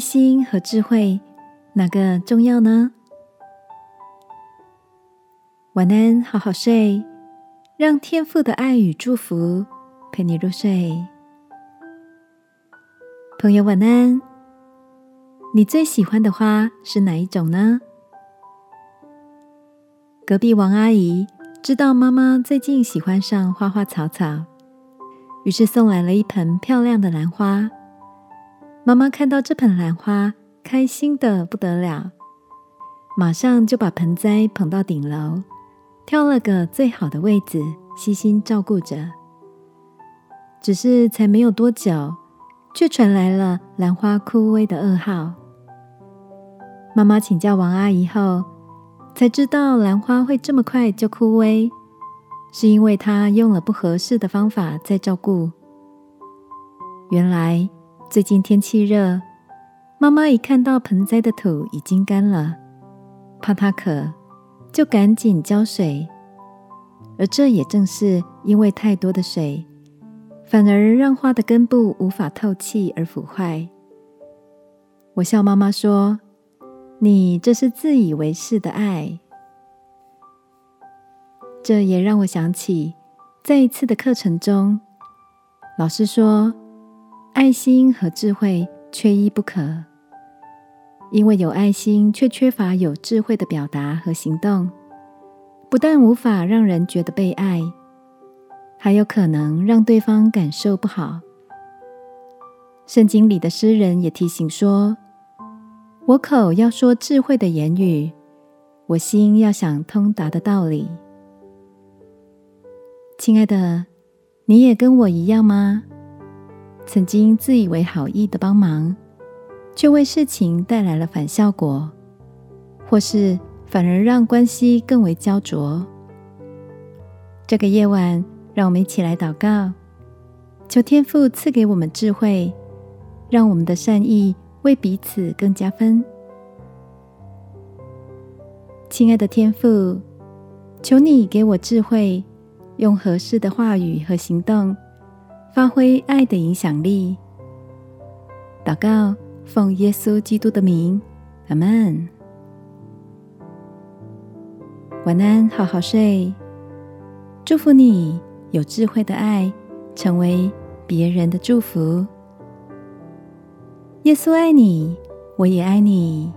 心和智慧哪个重要呢？晚安，好好睡，让天父的爱与祝福陪你入睡。朋友，晚安。你最喜欢的花是哪一种呢？隔壁王阿姨知道妈妈最近喜欢上花花草草，于是送来了一盆漂亮的兰花。妈妈看到这盆兰花，开心的不得了，马上就把盆栽捧到顶楼，挑了个最好的位置，悉心照顾着。只是才没有多久，却传来了兰花枯萎的噩耗。妈妈请教王阿姨后。才知道兰花会这么快就枯萎，是因为她用了不合适的方法在照顾。原来最近天气热，妈妈一看到盆栽的土已经干了，怕它渴，就赶紧浇水。而这也正是因为太多的水，反而让花的根部无法透气而腐坏。我笑妈妈说。你这是自以为是的爱，这也让我想起，在一次的课程中，老师说，爱心和智慧缺一不可，因为有爱心却缺乏有智慧的表达和行动，不但无法让人觉得被爱，还有可能让对方感受不好。圣经里的诗人也提醒说。我口要说智慧的言语，我心要想通达的道理。亲爱的，你也跟我一样吗？曾经自以为好意的帮忙，却为事情带来了反效果，或是反而让关系更为焦灼。这个夜晚，让我们一起来祷告，求天父赐给我们智慧，让我们的善意。为彼此更加分，亲爱的天父，求你给我智慧，用合适的话语和行动，发挥爱的影响力。祷告，奉耶稣基督的名，阿门。晚安，好好睡。祝福你有智慧的爱，成为别人的祝福。耶稣爱你，我也爱你。